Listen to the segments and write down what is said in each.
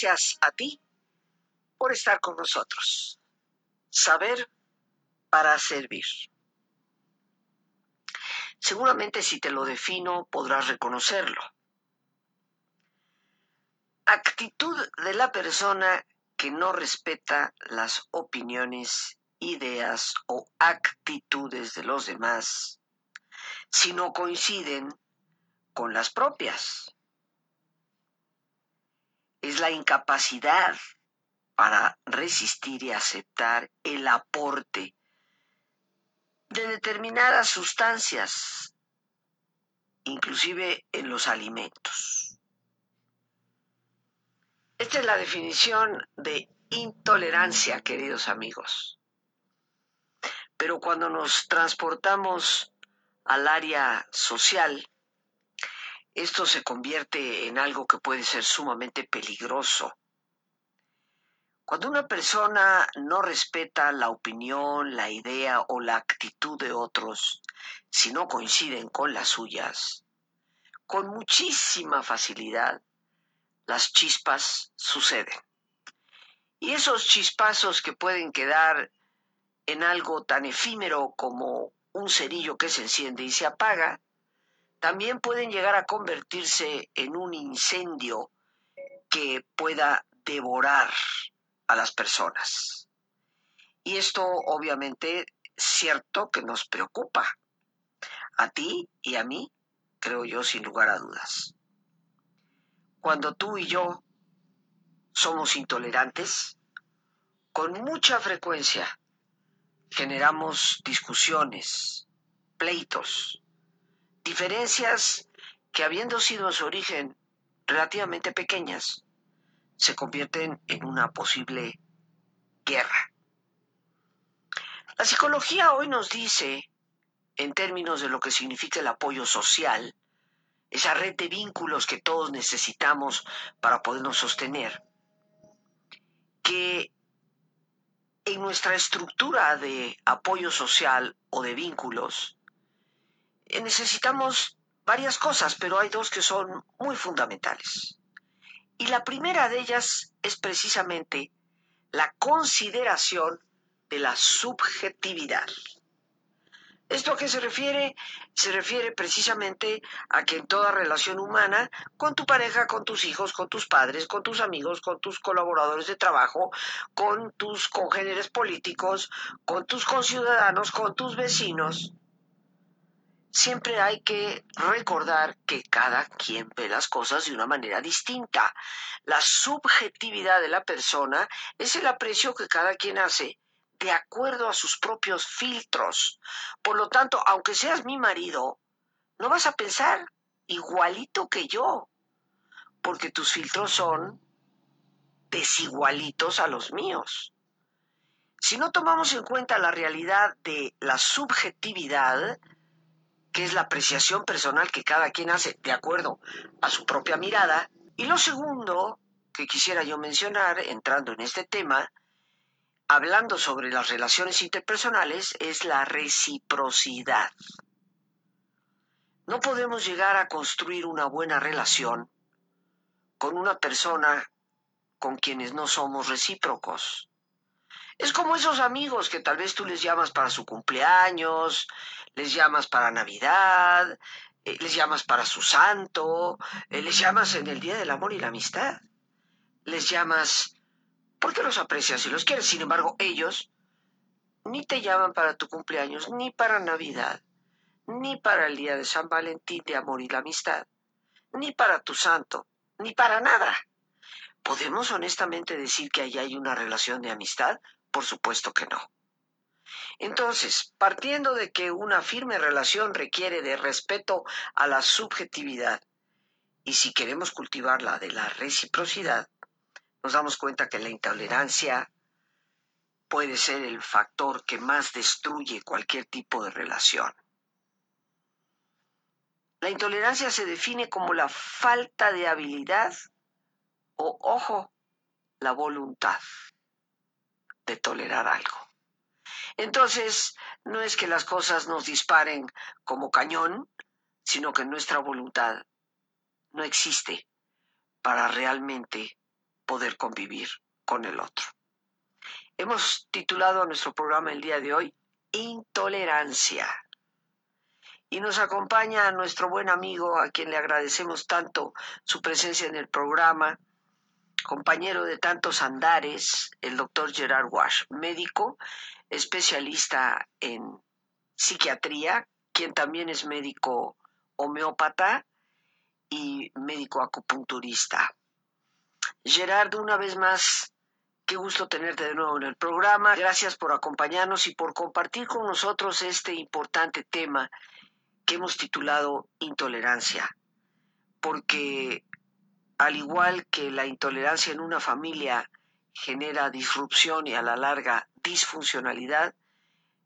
Gracias a ti por estar con nosotros. Saber para servir. Seguramente si te lo defino podrás reconocerlo. Actitud de la persona que no respeta las opiniones, ideas o actitudes de los demás si no coinciden con las propias. Es la incapacidad para resistir y aceptar el aporte de determinadas sustancias, inclusive en los alimentos. Esta es la definición de intolerancia, queridos amigos. Pero cuando nos transportamos al área social, esto se convierte en algo que puede ser sumamente peligroso cuando una persona no respeta la opinión, la idea o la actitud de otros, si no coinciden con las suyas, con muchísima facilidad las chispas suceden. Y esos chispazos que pueden quedar en algo tan efímero como un cerillo que se enciende y se apaga, también pueden llegar a convertirse en un incendio que pueda devorar a las personas. Y esto obviamente cierto que nos preocupa. A ti y a mí, creo yo, sin lugar a dudas. Cuando tú y yo somos intolerantes, con mucha frecuencia generamos discusiones, pleitos, diferencias que habiendo sido en su origen relativamente pequeñas, se convierten en una posible guerra. La psicología hoy nos dice, en términos de lo que significa el apoyo social, esa red de vínculos que todos necesitamos para podernos sostener, que en nuestra estructura de apoyo social o de vínculos, necesitamos varias cosas, pero hay dos que son muy fundamentales. Y la primera de ellas es precisamente la consideración de la subjetividad. ¿Esto a qué se refiere? Se refiere precisamente a que en toda relación humana, con tu pareja, con tus hijos, con tus padres, con tus amigos, con tus colaboradores de trabajo, con tus congéneres políticos, con tus conciudadanos, con tus vecinos, siempre hay que recordar que cada quien ve las cosas de una manera distinta. La subjetividad de la persona es el aprecio que cada quien hace de acuerdo a sus propios filtros. Por lo tanto, aunque seas mi marido, no vas a pensar igualito que yo, porque tus filtros son desigualitos a los míos. Si no tomamos en cuenta la realidad de la subjetividad, que es la apreciación personal que cada quien hace de acuerdo a su propia mirada. Y lo segundo que quisiera yo mencionar, entrando en este tema, hablando sobre las relaciones interpersonales, es la reciprocidad. No podemos llegar a construir una buena relación con una persona con quienes no somos recíprocos. Es como esos amigos que tal vez tú les llamas para su cumpleaños, les llamas para Navidad, eh, les llamas para su santo, eh, les llamas en el Día del Amor y la Amistad. Les llamas porque los aprecias y los quieres. Sin embargo, ellos ni te llaman para tu cumpleaños, ni para Navidad, ni para el Día de San Valentín de Amor y la Amistad, ni para tu santo, ni para nada. ¿Podemos honestamente decir que ahí hay una relación de amistad? Por supuesto que no. Entonces, partiendo de que una firme relación requiere de respeto a la subjetividad, y si queremos cultivar la de la reciprocidad, nos damos cuenta que la intolerancia puede ser el factor que más destruye cualquier tipo de relación. La intolerancia se define como la falta de habilidad o, ojo, la voluntad de tolerar algo. Entonces, no es que las cosas nos disparen como cañón, sino que nuestra voluntad no existe para realmente poder convivir con el otro. Hemos titulado a nuestro programa el día de hoy Intolerancia. Y nos acompaña nuestro buen amigo, a quien le agradecemos tanto su presencia en el programa, compañero de tantos andares, el doctor Gerard Wash, médico, especialista en psiquiatría, quien también es médico homeópata y médico acupunturista. Gerardo, una vez más, qué gusto tenerte de nuevo en el programa. Gracias por acompañarnos y por compartir con nosotros este importante tema que hemos titulado intolerancia. Porque al igual que la intolerancia en una familia genera disrupción y a la larga disfuncionalidad,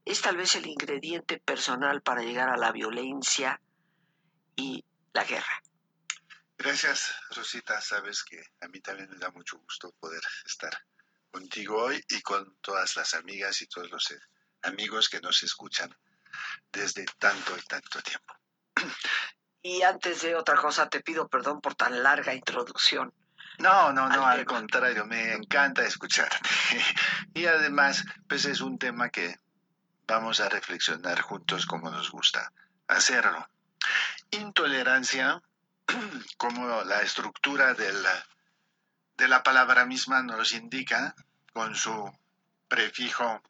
es tal vez el ingrediente personal para llegar a la violencia y la guerra. Gracias, Rosita. Sabes que a mí también me da mucho gusto poder estar contigo hoy y con todas las amigas y todos los amigos que nos escuchan desde tanto y tanto tiempo. Y antes de otra cosa, te pido perdón por tan larga introducción. No, no, no, al, contrario, me encanta escucharte. y además, pues es un tema que vamos a reflexionar juntos como nos gusta hacerlo. Intolerancia, como la estructura de la, de la palabra misma nos indica, con su prefijo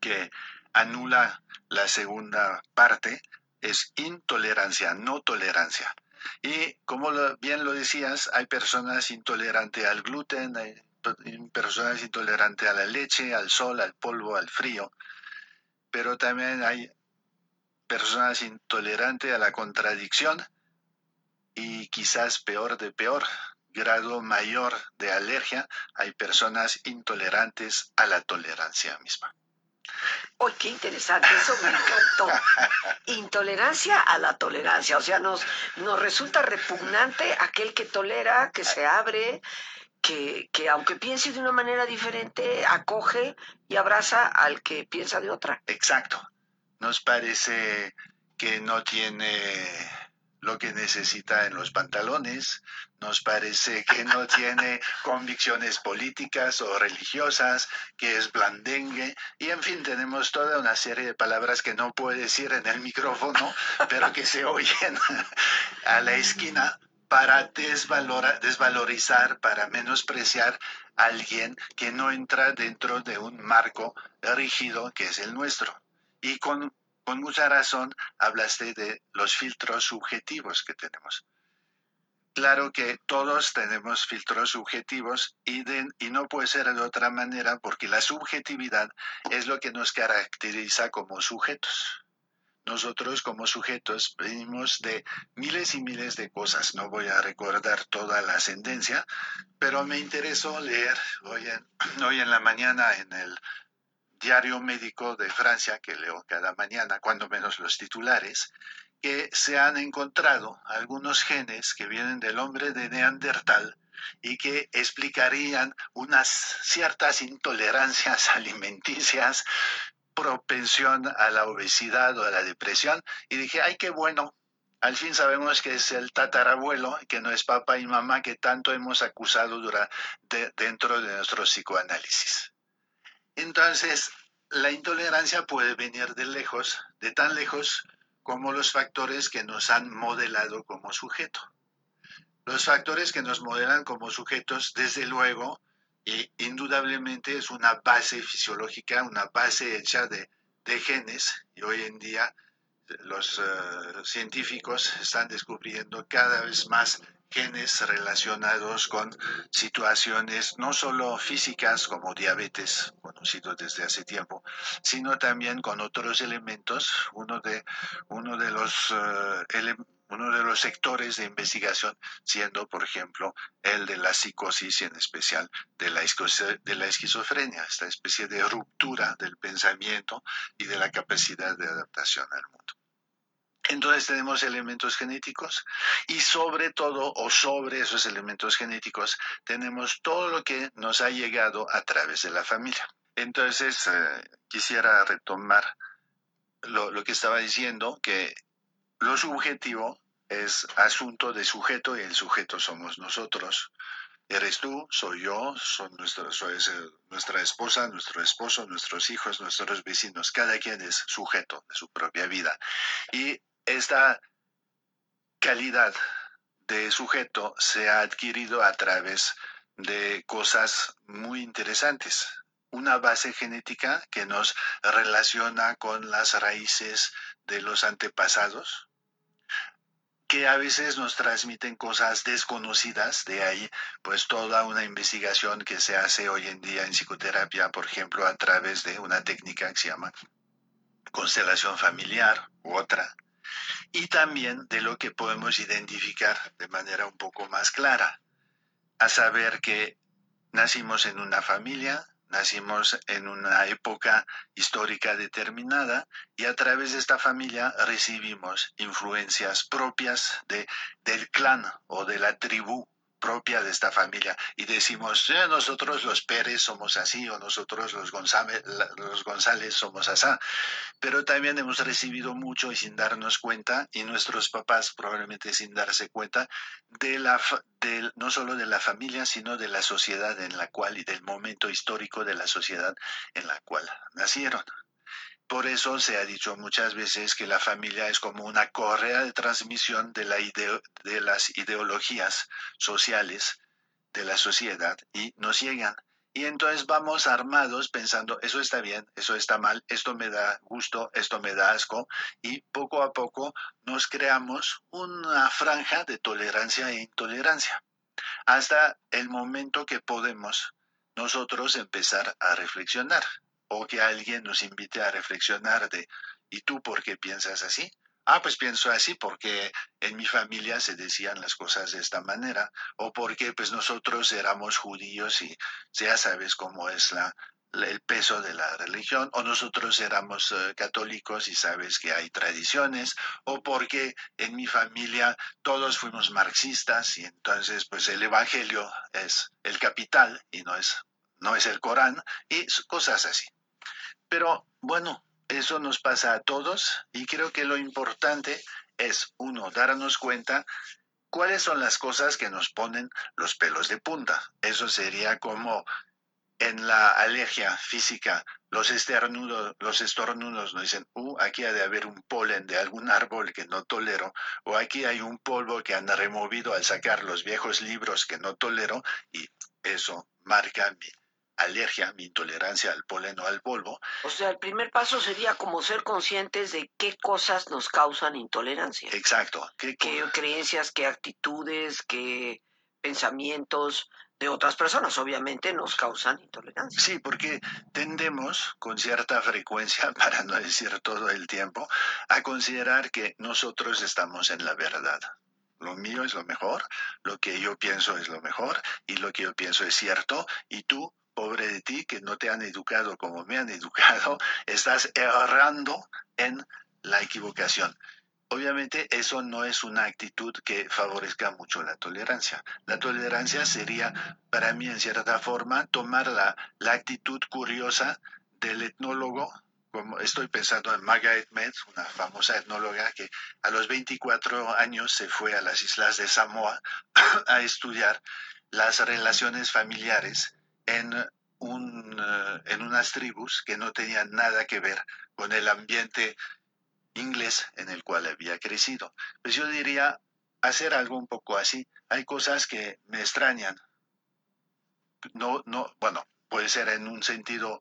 que anula la segunda parte, es intolerancia, no tolerancia. Y como bien lo decías, hay personas intolerantes al gluten, hay personas intolerantes a la leche, al sol, al polvo, al frío, pero también hay personas intolerantes a la contradicción y quizás peor de peor, grado mayor de alergia, hay personas intolerantes a la tolerancia misma. ¡Oh, qué interesante! Eso me encantó. Intolerancia a la tolerancia. O sea, nos, nos resulta repugnante aquel que tolera, que se abre, que, que aunque piense de una manera diferente, acoge y abraza al que piensa de otra. Exacto. Nos parece que no tiene lo que necesita en los pantalones, nos parece que no tiene convicciones políticas o religiosas, que es blandengue, y en fin, tenemos toda una serie de palabras que no puedo decir en el micrófono, pero que se oyen a la esquina para desvalorizar, para menospreciar a alguien que no entra dentro de un marco rígido que es el nuestro. Y con con mucha razón hablaste de los filtros subjetivos que tenemos. Claro que todos tenemos filtros subjetivos y, no puede ser de otra manera porque la subjetividad es lo que nos caracteriza como sujetos. Nosotros como sujetos venimos de miles y miles de cosas. No voy a recordar toda la ascendencia, pero me interesó leer hoy en la mañana en el diario médico de Francia que leo cada mañana, cuando menos los titulares, que se han encontrado algunos genes que vienen del hombre de Neandertal y que explicarían unas ciertas intolerancias alimenticias, propensión a la obesidad o a la depresión. Y dije, ay, qué bueno, al fin sabemos que es el tatarabuelo, que no es papá y mamá que tanto hemos acusado durante, dentro de nuestro psicoanálisis. Entonces, la intolerancia puede venir de lejos, de tan lejos como los factores que nos han modelado como sujeto. Los factores que nos modelan como sujetos, desde luego, y indudablemente es una base fisiológica, una base hecha de, genes, y hoy en día los eh, científicos están descubriendo cada vez más genes relacionados con situaciones no solo físicas como diabetes, conocido desde hace tiempo, sino también con otros elementos. Uno de, uno de los eh, uno de los sectores de investigación siendo, por ejemplo, el de la psicosis y en especial de la, de la esquizofrenia, esta especie de ruptura del pensamiento y de la capacidad de adaptación al mundo. Entonces tenemos elementos genéticos y sobre todo o sobre esos elementos genéticos tenemos todo lo que nos ha llegado a través de la familia. Entonces eh, quisiera retomar lo, lo que estaba diciendo, que lo subjetivo es asunto de sujeto y el sujeto somos nosotros. Eres tú, soy yo, son soy nuestra esposa, nuestro esposo, nuestros hijos, nuestros vecinos. Cada quien es sujeto de su propia vida. Y esta calidad de sujeto se ha adquirido a través de cosas muy interesantes. Una base genética que nos relaciona con las raíces de los antepasados, que a veces nos transmiten cosas desconocidas, de ahí pues toda una investigación que se hace hoy en día en psicoterapia, por ejemplo, a través de una técnica que se llama constelación familiar u otra, y también de lo que podemos identificar de manera un poco más clara, a saber que nacimos en una familia, nacimos en una época histórica determinada y a través de esta familia recibimos influencias propias de, del clan o de la tribu propia de esta familia y decimos, nosotros los Pérez somos así o nosotros los González, los González somos así, pero también hemos recibido mucho y sin darnos cuenta, y nuestros papás probablemente sin darse cuenta, de la, de, no solo de la familia, sino de la sociedad en la cual y del momento histórico de la sociedad en la cual nacieron. Por eso se ha dicho muchas veces que la familia es como una correa de transmisión de, la de las ideologías sociales de la sociedad y nos llegan. Y entonces vamos armados pensando, eso está bien, eso está mal, esto me da gusto, esto me da asco, y poco a poco nos creamos una franja de tolerancia e intolerancia, hasta el momento que podemos nosotros empezar a reflexionar o que alguien nos invite a reflexionar de, ¿y tú por qué piensas así? Ah, pues pienso así porque en mi familia se decían las cosas de esta manera, o porque pues nosotros éramos judíos y ya sabes cómo es la, el peso de la religión, o nosotros éramos eh, católicos y sabes que hay tradiciones, o porque en mi familia todos fuimos marxistas y entonces pues el evangelio es el capital y no es no es el Corán y cosas así. Pero bueno, eso nos pasa a todos y creo que lo importante es, uno, darnos cuenta cuáles son las cosas que nos ponen los pelos de punta. Eso sería como en la alergia física, los estornudos, los estornudos nos dicen, uh, aquí ha de haber un polen de algún árbol que no tolero, o aquí hay un polvo que han removido al sacar los viejos libros que no tolero, y eso marca mi alergia, mi intolerancia al polen o al polvo. O sea, el primer paso sería como ser conscientes de qué cosas nos causan intolerancia. Exacto. ¿Qué, creencias, qué actitudes, qué pensamientos de otras personas obviamente nos causan intolerancia. Sí, porque tendemos con cierta frecuencia, para no decir todo el tiempo, a considerar que nosotros estamos en la verdad. Lo mío es lo mejor, lo que yo pienso es lo mejor y lo que yo pienso es cierto y tú pobre de ti que no te han educado como me han educado, estás errando en la equivocación. Obviamente eso no es una actitud que favorezca mucho la tolerancia. La tolerancia sería, para mí, en cierta forma, tomar la, la actitud curiosa del etnólogo, como estoy pensando en Margaret Mead, una famosa etnóloga que a los 24 años se fue a las islas de Samoa a estudiar las relaciones familiares en, un, eh, en unas tribus que no tenían nada que ver con el ambiente inglés en el cual había crecido. Pues yo diría hacer algo un poco así. Hay cosas que me extrañan. No, no, bueno, puede ser en un sentido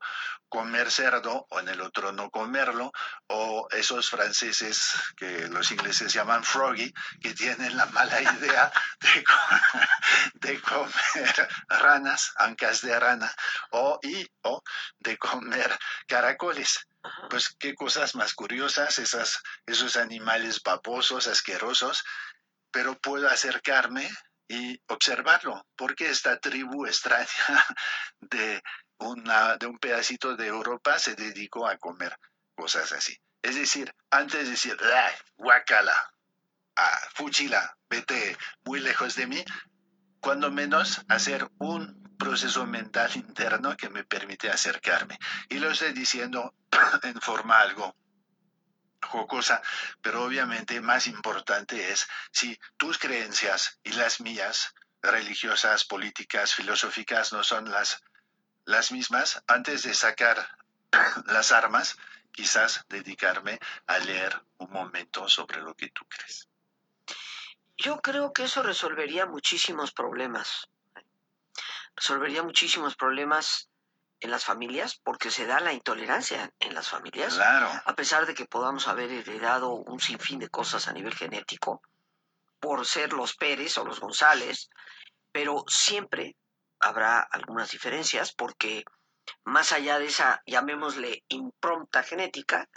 comer cerdo o en el otro no comerlo, o esos franceses que los ingleses llaman froggy, que tienen la mala idea de, comer ranas, ancas de rana, o, y, o de comer caracoles. Pues qué cosas más curiosas, esas, esos animales babosos, asquerosos, pero puedo acercarme y observarlo, porque esta tribu extraña de, de un pedacito de Europa se dedicó a comer cosas así. Es decir, antes de decir, guacala, ah, fuchila, vete muy lejos de mí, cuando menos hacer un proceso mental interno que me permite acercarme. Y lo estoy diciendo en forma algo jocosa, pero obviamente más importante es si tus creencias y las mías religiosas, políticas, filosóficas no son las, las mismas, antes de sacar las armas, quizás dedicarme a leer un momento sobre lo que tú crees. Yo creo que eso resolvería muchísimos problemas. Resolvería muchísimos problemas en las familias porque se da la intolerancia en las familias. Claro. A pesar de que podamos haber heredado un sinfín de cosas a nivel genético por ser los Pérez o los González, pero siempre habrá algunas diferencias porque más allá de esa, llamémosle, impronta genética,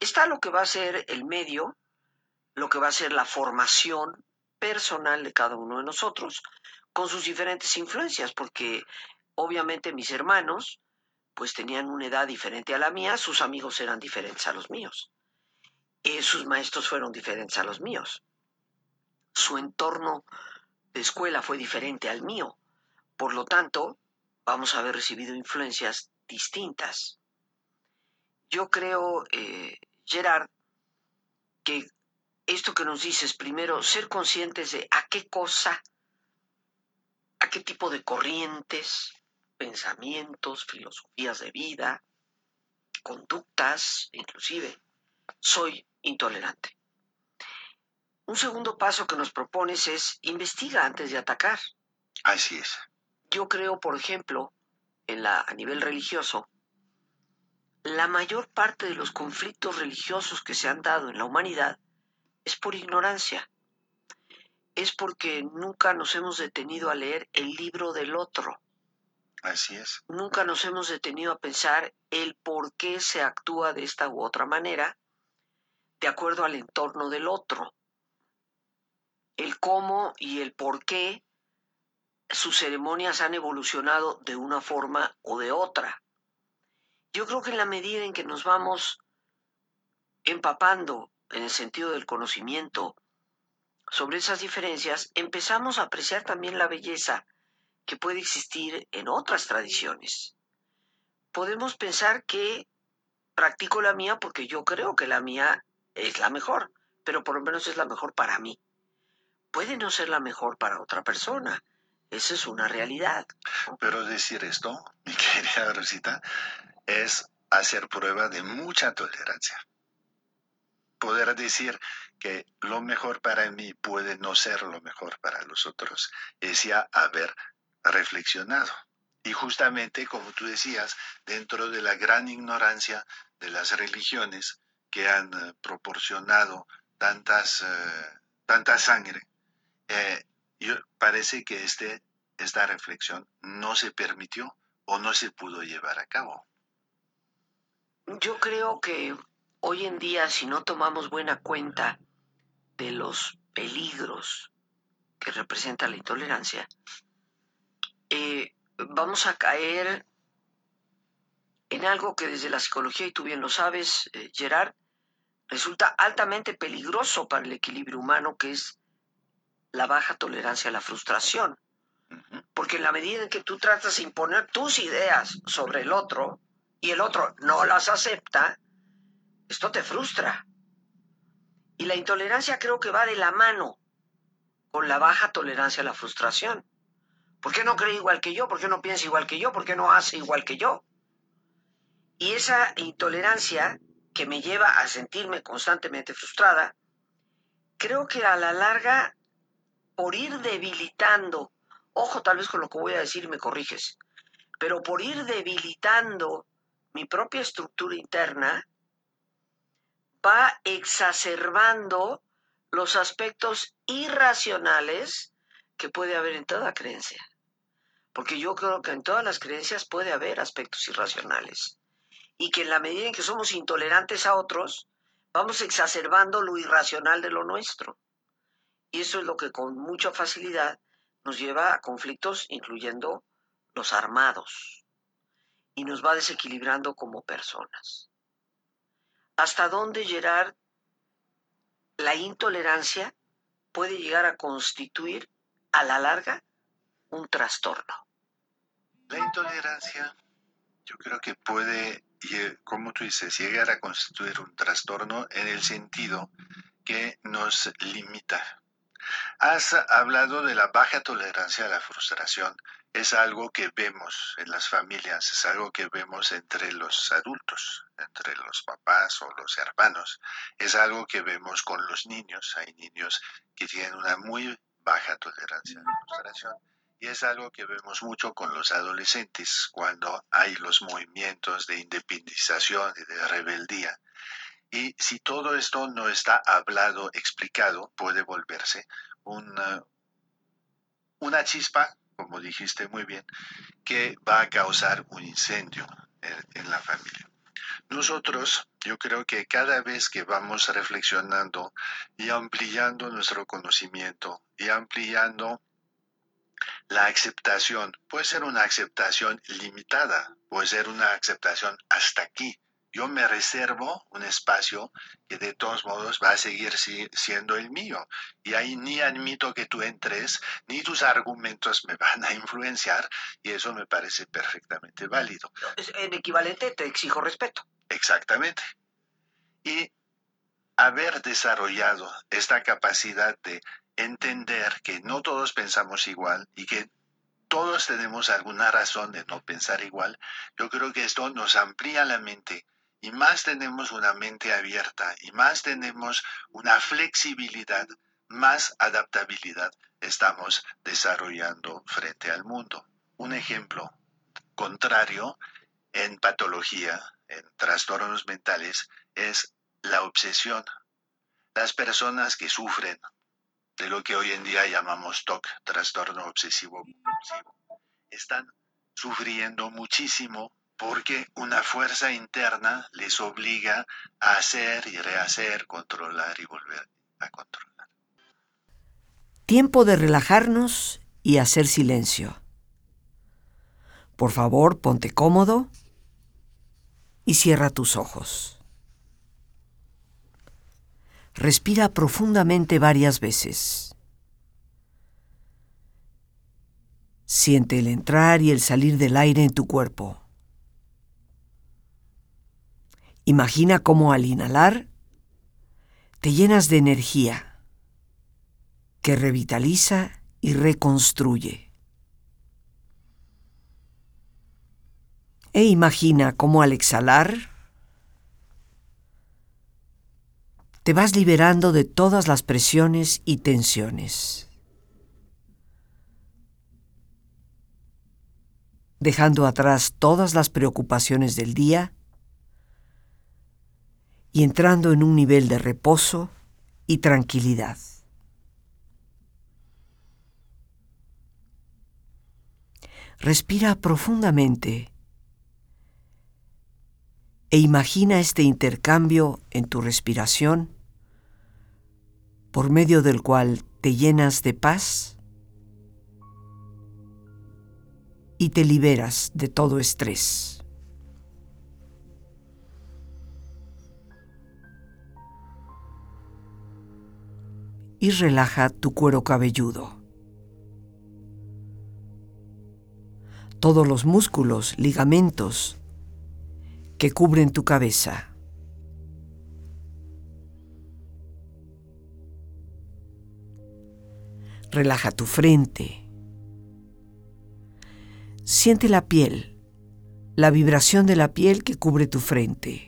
está lo que va a ser el medio, lo que va a ser la formación personal de cada uno de nosotros, con sus diferentes influencias, porque obviamente mis hermanos, pues tenían una edad diferente a la mía, sus amigos eran diferentes a los míos, eh, sus maestros fueron diferentes a los míos, su entorno de escuela fue diferente al mío, por lo tanto, vamos a haber recibido influencias distintas. Yo creo, eh, Gerard, que esto que nos dices, primero, ser conscientes de a qué cosa, a qué tipo de corrientes, pensamientos, filosofías de vida, conductas, inclusive, soy intolerante. Un segundo paso que nos propones es investiga antes de atacar. Así es. Yo creo, por ejemplo, en la, a nivel religioso, la mayor parte de los conflictos religiosos que se han dado en la humanidad es por ignorancia. Es porque nunca nos hemos detenido a leer el libro del otro. Así es. Nunca nos hemos detenido a pensar el por qué se actúa de esta u otra manera de acuerdo al entorno del otro. El cómo y el por qué sus ceremonias han evolucionado de una forma o de otra. Yo creo que en la medida en que nos vamos empapando en el sentido del conocimiento sobre esas diferencias, empezamos a apreciar también la belleza que puede existir en otras tradiciones. Podemos pensar que practico la mía porque yo creo que la mía es la mejor, pero por lo menos es la mejor para mí. Puede no ser la mejor para otra persona, esa es una realidad. Pero decir esto, mi querida Rosita, es hacer prueba de mucha tolerancia. Poder decir que lo mejor para mí puede no ser lo mejor para los otros, es ya haber reflexionado. Y justamente, como tú decías, dentro de la gran ignorancia de las religiones que han eh, proporcionado tantas, eh, tanta sangre, eh, yo, parece que este, esta reflexión no se permitió o no se pudo llevar a cabo. Yo creo que hoy en día, si no tomamos buena cuenta de los peligros que representa la intolerancia, eh, vamos a caer en algo que desde la psicología, y tú bien lo sabes, eh, Gerard, resulta altamente peligroso para el equilibrio humano, que es la baja tolerancia a la frustración. Porque en la medida en que tú tratas de imponer tus ideas sobre el otro y el otro no las acepta, esto te frustra. Y la intolerancia creo que va de la mano con la baja tolerancia a la frustración. ¿Por qué no cree igual que yo? ¿Por qué no piensa igual que yo? ¿Por qué no hace igual que yo? Y esa intolerancia que me lleva a sentirme constantemente frustrada, creo que a la larga por ir debilitando, ojo tal vez con lo que voy a decir me corriges, pero por ir debilitando mi propia estructura interna, va exacerbando los aspectos irracionales que puede haber en toda creencia. Porque yo creo que en todas las creencias puede haber aspectos irracionales. Y que en la medida en que somos intolerantes a otros, vamos exacerbando lo irracional de lo nuestro. Y eso es lo que con mucha facilidad nos lleva a conflictos, incluyendo los armados, y nos va desequilibrando como personas. ¿Hasta dónde, Gerard, la intolerancia puede llegar a constituir a la larga un trastorno? La intolerancia yo creo que puede, como tú dices, llegar a constituir un trastorno en el sentido que nos limita Has hablado de la baja tolerancia a la frustración. Es algo que vemos en las familias, es algo que vemos entre los adultos, entre los papás o los hermanos. Es algo que vemos con los niños. Hay niños que tienen una muy baja tolerancia a la frustración. Y es algo que vemos mucho con los adolescentes cuando hay los movimientos de independización y de rebeldía. Y si todo esto no está hablado, explicado, puede volverse una, una chispa, como dijiste muy bien, que va a causar un incendio en, en la familia. Nosotros, yo creo que cada vez que vamos reflexionando y ampliando nuestro conocimiento y ampliando la aceptación, puede ser una aceptación limitada, puede ser una aceptación hasta aquí, yo me reservo un espacio que de todos modos va a seguir siendo el mío. Y ahí ni admito que tú entres, ni tus argumentos me van a influenciar, y eso me parece perfectamente válido. En equivalente te exijo respeto. Exactamente. Y haber desarrollado esta capacidad de entender que no todos pensamos igual y que todos tenemos alguna razón de no pensar igual, yo creo que esto nos amplía la mente y más tenemos una mente abierta y más tenemos una flexibilidad, más adaptabilidad estamos desarrollando frente al mundo. Un ejemplo contrario en patología, en trastornos mentales, es la obsesión. Las personas que sufren de lo que hoy en día llamamos TOC, trastorno obsesivo compulsivo, están sufriendo muchísimo porque una fuerza interna les obliga a hacer y rehacer, controlar y volver a controlar. Tiempo de relajarnos y hacer silencio. Por favor, ponte cómodo y cierra tus ojos. Respira profundamente varias veces. Siente el entrar y el salir del aire en tu cuerpo. Imagina cómo al inhalar te llenas de energía que revitaliza y reconstruye. E imagina cómo al exhalar te vas liberando de todas las presiones y tensiones, dejando atrás todas las preocupaciones del día y entrando en un nivel de reposo y tranquilidad. Respira profundamente e imagina este intercambio en tu respiración por medio del cual te llenas de paz y te liberas de todo estrés. Y relaja tu cuero cabelludo. Todos los músculos, ligamentos que cubren tu cabeza. Relaja tu frente. Siente la piel, la vibración de la piel que cubre tu frente.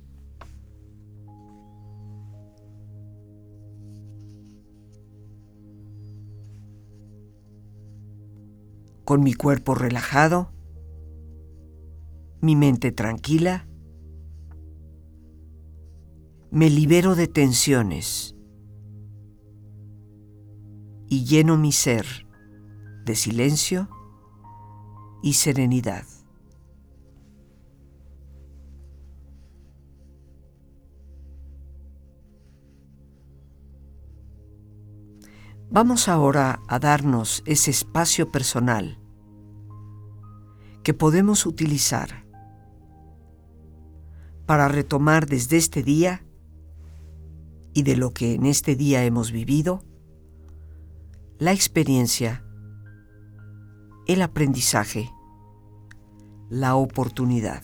Con mi cuerpo relajado, mi mente tranquila, me libero de tensiones y lleno mi ser de silencio y serenidad. Vamos ahora a darnos ese espacio personal que podemos utilizar para retomar desde este día y de lo que en este día hemos vivido, la experiencia, el aprendizaje, la oportunidad.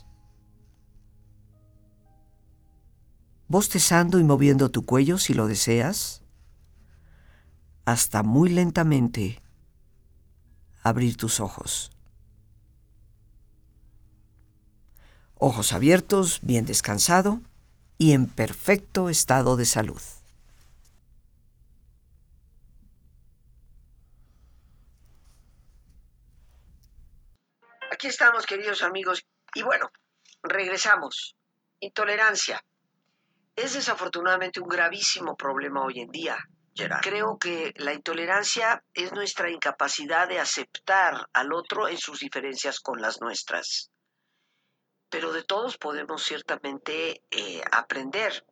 bostezando y moviendo tu cuello si lo deseas, hasta muy lentamente abrir tus ojos. Ojos abiertos, bien descansado y en perfecto estado de salud. Aquí estamos, queridos amigos. Y bueno, regresamos. Intolerancia es desafortunadamente un gravísimo problema hoy en día. Gerard. Creo que la intolerancia es nuestra incapacidad de aceptar al otro en sus diferencias con las nuestras. Pero de todos podemos ciertamente eh, aprender.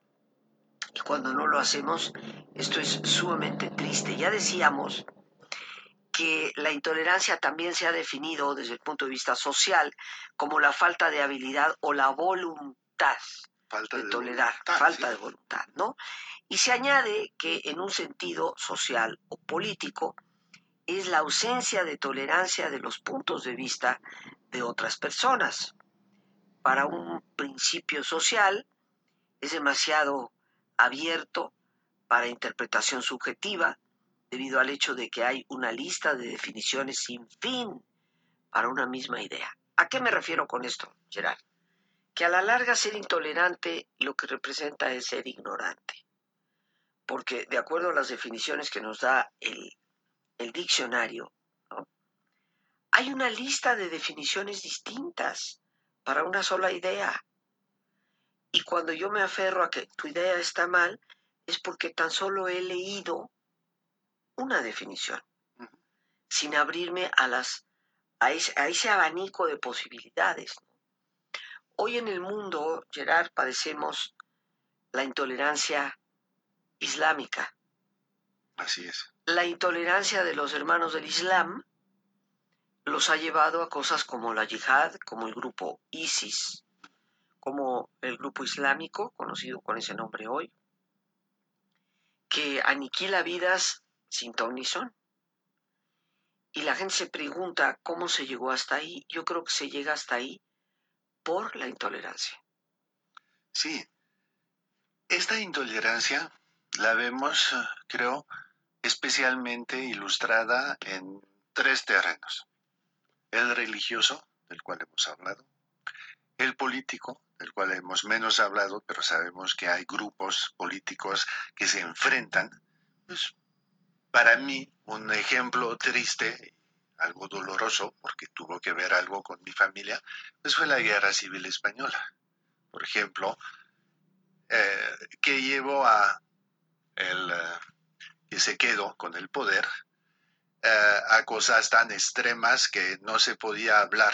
Y cuando no lo hacemos, esto es sumamente triste. Ya decíamos que la intolerancia también se ha definido desde el punto de vista social como la falta de habilidad o la voluntad falta de, de tolerar, voluntad, falta sí. de voluntad, ¿no? Y se añade que en un sentido social o político es la ausencia de tolerancia de los puntos de vista de otras personas. Para un principio social es demasiado abierto para interpretación subjetiva, debido al hecho de que hay una lista de definiciones sin fin para una misma idea. ¿A qué me refiero con esto, Gerard? Que a la larga ser intolerante lo que representa es ser ignorante. Porque de acuerdo a las definiciones que nos da el, el diccionario, hay una lista de definiciones distintas para una sola idea. Y cuando yo me aferro a que tu idea está mal, es porque tan solo he leído una definición, sin abrirme a, las, a, ese, abanico de posibilidades. Hoy en el mundo, Gerard, padecemos la intolerancia islámica. Así es. La intolerancia de los hermanos del Islam los ha llevado a cosas como la yihad, como el grupo ISIS, como el grupo islámico, conocido con ese nombre hoy, que aniquila vidas sin ton ni son. Y la gente se pregunta cómo se llegó hasta ahí. Yo creo que se llega hasta ahí por la intolerancia. Sí, esta intolerancia la vemos, creo, especialmente ilustrada en tres terrenos. El religioso, del cual hemos hablado, el político, del cual hemos menos hablado, pero sabemos que hay grupos políticos que se enfrentan, pues para mí un ejemplo triste, algo doloroso, porque tuvo que ver algo con mi familia, pues fue la Guerra Civil Española. Por ejemplo, eh, que llevó a el eh, que se quedó con el poder eh, a cosas tan extremas que no se podía hablar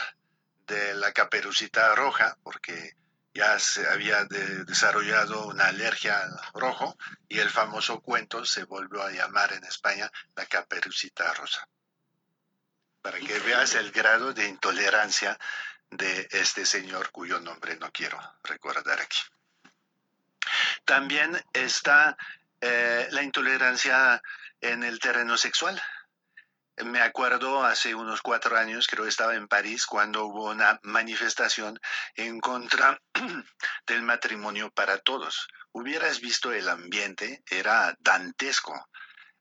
de la caperucita roja, porque ya se había desarrollado una alergia al rojo y el famoso cuento se volvió a llamar en España la caperucita rosa. Para que veas el grado de intolerancia de este señor cuyo nombre no quiero recordar aquí. También está eh, la intolerancia en el terreno sexual. Me acuerdo hace unos cuatro años, creo que estaba en París, cuando hubo una manifestación en contra del matrimonio para todos. Hubieras visto el ambiente, era dantesco.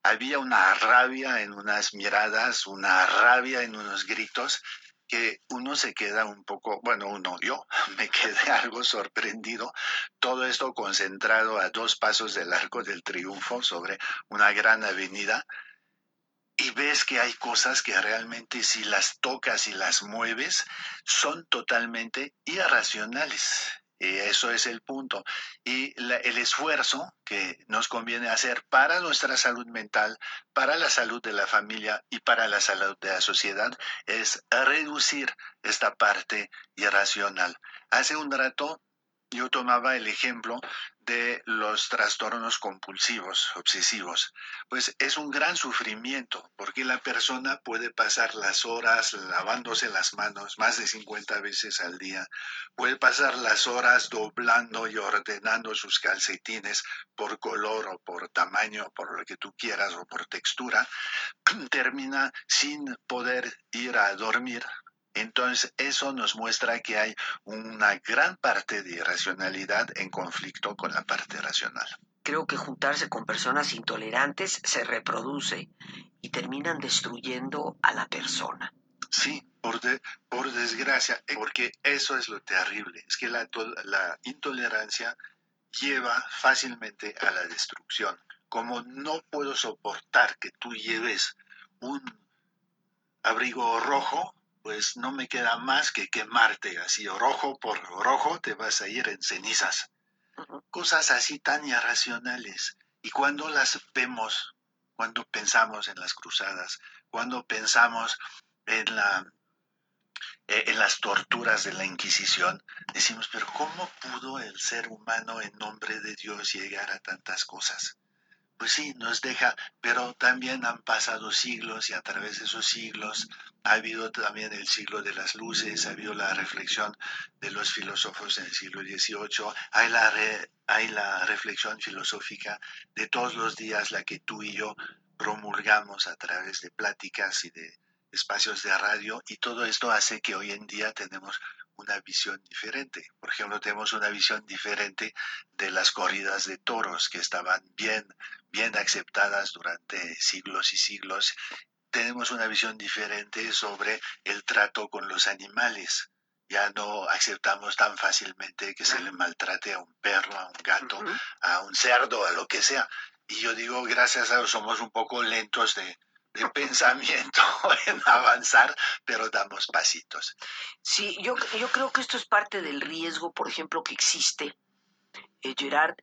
Había una rabia en unas miradas, una rabia en unos gritos, que uno se queda un poco, bueno, uno, yo me quedé algo sorprendido, todo esto concentrado a dos pasos del Arco del Triunfo sobre una gran avenida y ves que hay cosas que realmente si las tocas y las mueves son totalmente irracionales. Y eso es el punto. Y el esfuerzo que nos conviene hacer para nuestra salud mental, para la salud de la familia y para la salud de la sociedad es reducir esta parte irracional. Hace un rato yo tomaba el ejemplo de los trastornos compulsivos, obsesivos, pues es un gran sufrimiento porque la persona puede pasar las horas lavándose las manos más de 50 veces al día, puede pasar las horas doblando y ordenando sus calcetines por color o por tamaño, por lo que tú quieras o por textura, termina sin poder ir a dormir entonces, eso nos muestra que hay una gran parte de irracionalidad en conflicto con la parte racional. Creo que juntarse con personas intolerantes se reproduce y terminan destruyendo a la persona. Sí, por, por desgracia, porque eso es lo terrible, es que la, la intolerancia lleva fácilmente a la destrucción. Como no puedo soportar que tú lleves un abrigo rojo, pues no me queda más que quemarte, así rojo por rojo te vas a ir en cenizas. Cosas así tan irracionales. Y cuando las vemos, cuando pensamos en las cruzadas, cuando pensamos en, la, eh, en las torturas de la Inquisición, decimos, pero ¿cómo pudo el ser humano en nombre de Dios llegar a tantas cosas? Pues sí, nos deja, pero también han pasado siglos y a través de esos siglos ha habido también el siglo de las luces, ha habido la reflexión de los filósofos en el siglo XVIII, hay la, hay la reflexión filosófica de todos los días, la que tú y yo promulgamos a través de pláticas y de espacios de radio, y todo esto hace que hoy en día tenemos una visión diferente. Por ejemplo, tenemos una visión diferente de las corridas de toros que estaban bien, bien aceptadas durante siglos y siglos. Tenemos una visión diferente sobre el trato con los animales. Ya no aceptamos tan fácilmente que se le maltrate a un perro, a un gato, a un cerdo, a lo que sea. Y yo digo, gracias a Dios somos un poco lentos de, de pensamiento en avanzar, pero damos pasitos. Sí, yo, yo creo que esto es parte del riesgo, por ejemplo, que existe, eh, Gerard,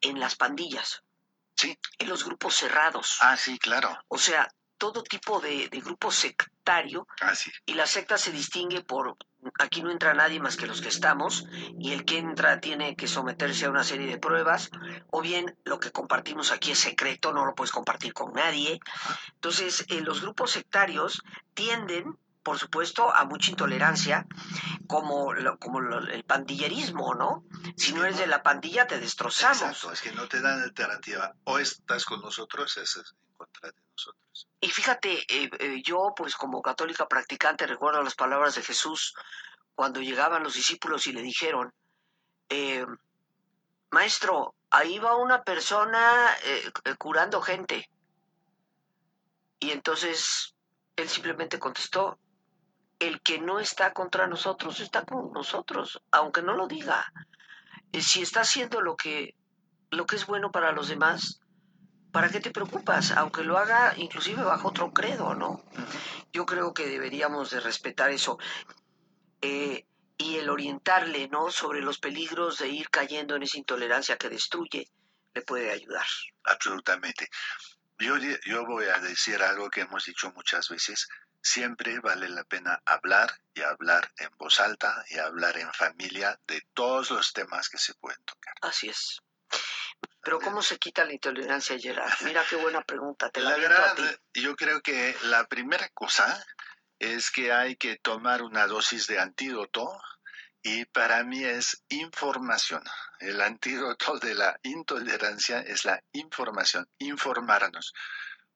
en las pandillas. Sí. En los grupos cerrados. Ah, sí, claro. O sea, todo tipo de, de grupo sectario. Ah, sí. Y la secta se distingue por aquí no entra nadie más que los que estamos y el que entra tiene que someterse a una serie de pruebas o bien lo que compartimos aquí es secreto, no lo puedes compartir con nadie. Entonces, eh, los grupos sectarios tienden, por supuesto, a mucha intolerancia, como, lo- como lo- el pandillerismo, ¿no? Si no eres de la pandilla, te destrozamos. Exacto, es que no te dan alternativa. O estás con nosotros, o estás en contra de nosotros. Y fíjate, eh, eh, yo pues como católica practicante recuerdo las palabras de Jesús cuando llegaban los discípulos y le dijeron, eh, maestro, ahí va una persona curando gente. Y entonces él simplemente contestó, el que no está contra nosotros está con nosotros, aunque no lo diga. Eh, si está haciendo lo que, lo que es bueno para los demás, ¿para qué te preocupas? Aunque lo haga inclusive bajo otro credo, ¿no? Yo creo que deberíamos de respetar eso. Eh, y el orientarle, ¿no? Sobre los peligros de ir cayendo en esa intolerancia que destruye, le puede ayudar. Absolutamente. Yo, yo voy a decir algo que hemos dicho muchas veces. Siempre vale la pena hablar y hablar en voz alta y hablar en familia de todos los temas que se pueden tocar. Así es. Pero ¿cómo se quita la intolerancia, Gerard? Mira qué buena pregunta, te la, La a ti. yo creo que la primera cosa es que hay que tomar una dosis de antídoto y para mí es información. El antídoto de la intolerancia es la información, informarnos.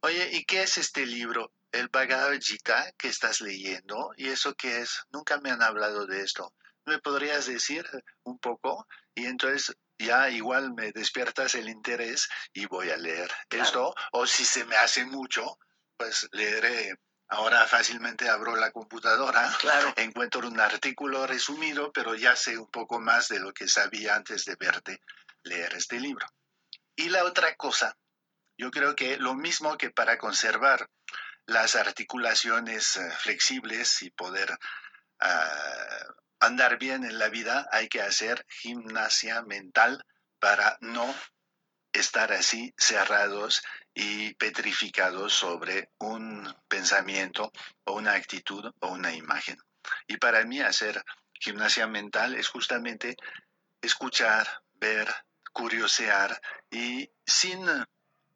Oye, ¿y qué es este libro? El Bhagavad Gita que estás leyendo. ¿Y eso qué es? Nunca me han hablado de esto. ¿Me podrías decir un poco? Y entonces ya igual me despiertas el interés y voy a leer Claro. esto. O si se me hace mucho, pues leeré. Ahora fácilmente abro la computadora, Claro. encuentro un artículo resumido, pero ya sé un poco más de lo que sabía antes de verte leer este libro. Y la otra cosa, yo creo que lo mismo que para conservar las articulaciones eh, flexibles y poder ah, andar bien en la vida, hay que hacer gimnasia mental para no estar así cerrados y petrificados sobre un pensamiento o una actitud o una imagen. Y para mí hacer gimnasia mental es justamente escuchar, ver, curiosear y sin,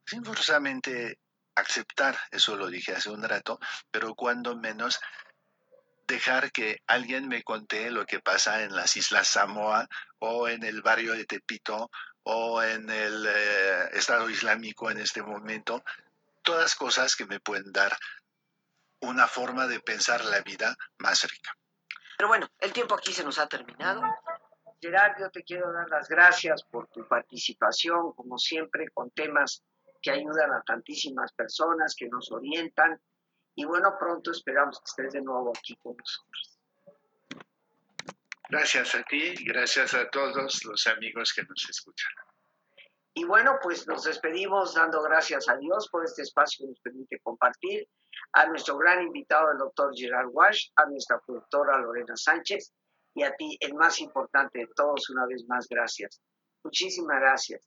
sin forzosamente aceptar, eso lo dije hace un rato, pero cuando menos dejar que alguien me conte lo que pasa en las Islas Samoa o en el barrio de Tepito o en el eh, Estado Islámico en este momento, todas cosas que me pueden dar una forma de pensar la vida más rica. Pero bueno, el tiempo aquí se nos ha terminado. Gerard, yo te quiero dar las gracias por tu participación, como siempre, con temas que ayudan a tantísimas personas, que nos orientan. Y bueno, pronto esperamos que estés de nuevo aquí con nosotros. Gracias a ti gracias a todos los amigos que nos escuchan. Y bueno, pues nos despedimos dando gracias a Dios por este espacio que nos permite compartir, a nuestro gran invitado, el doctor Gerard Wash, a nuestra productora Lorena Sánchez y a ti, el más importante de todos, una vez más, gracias. Muchísimas gracias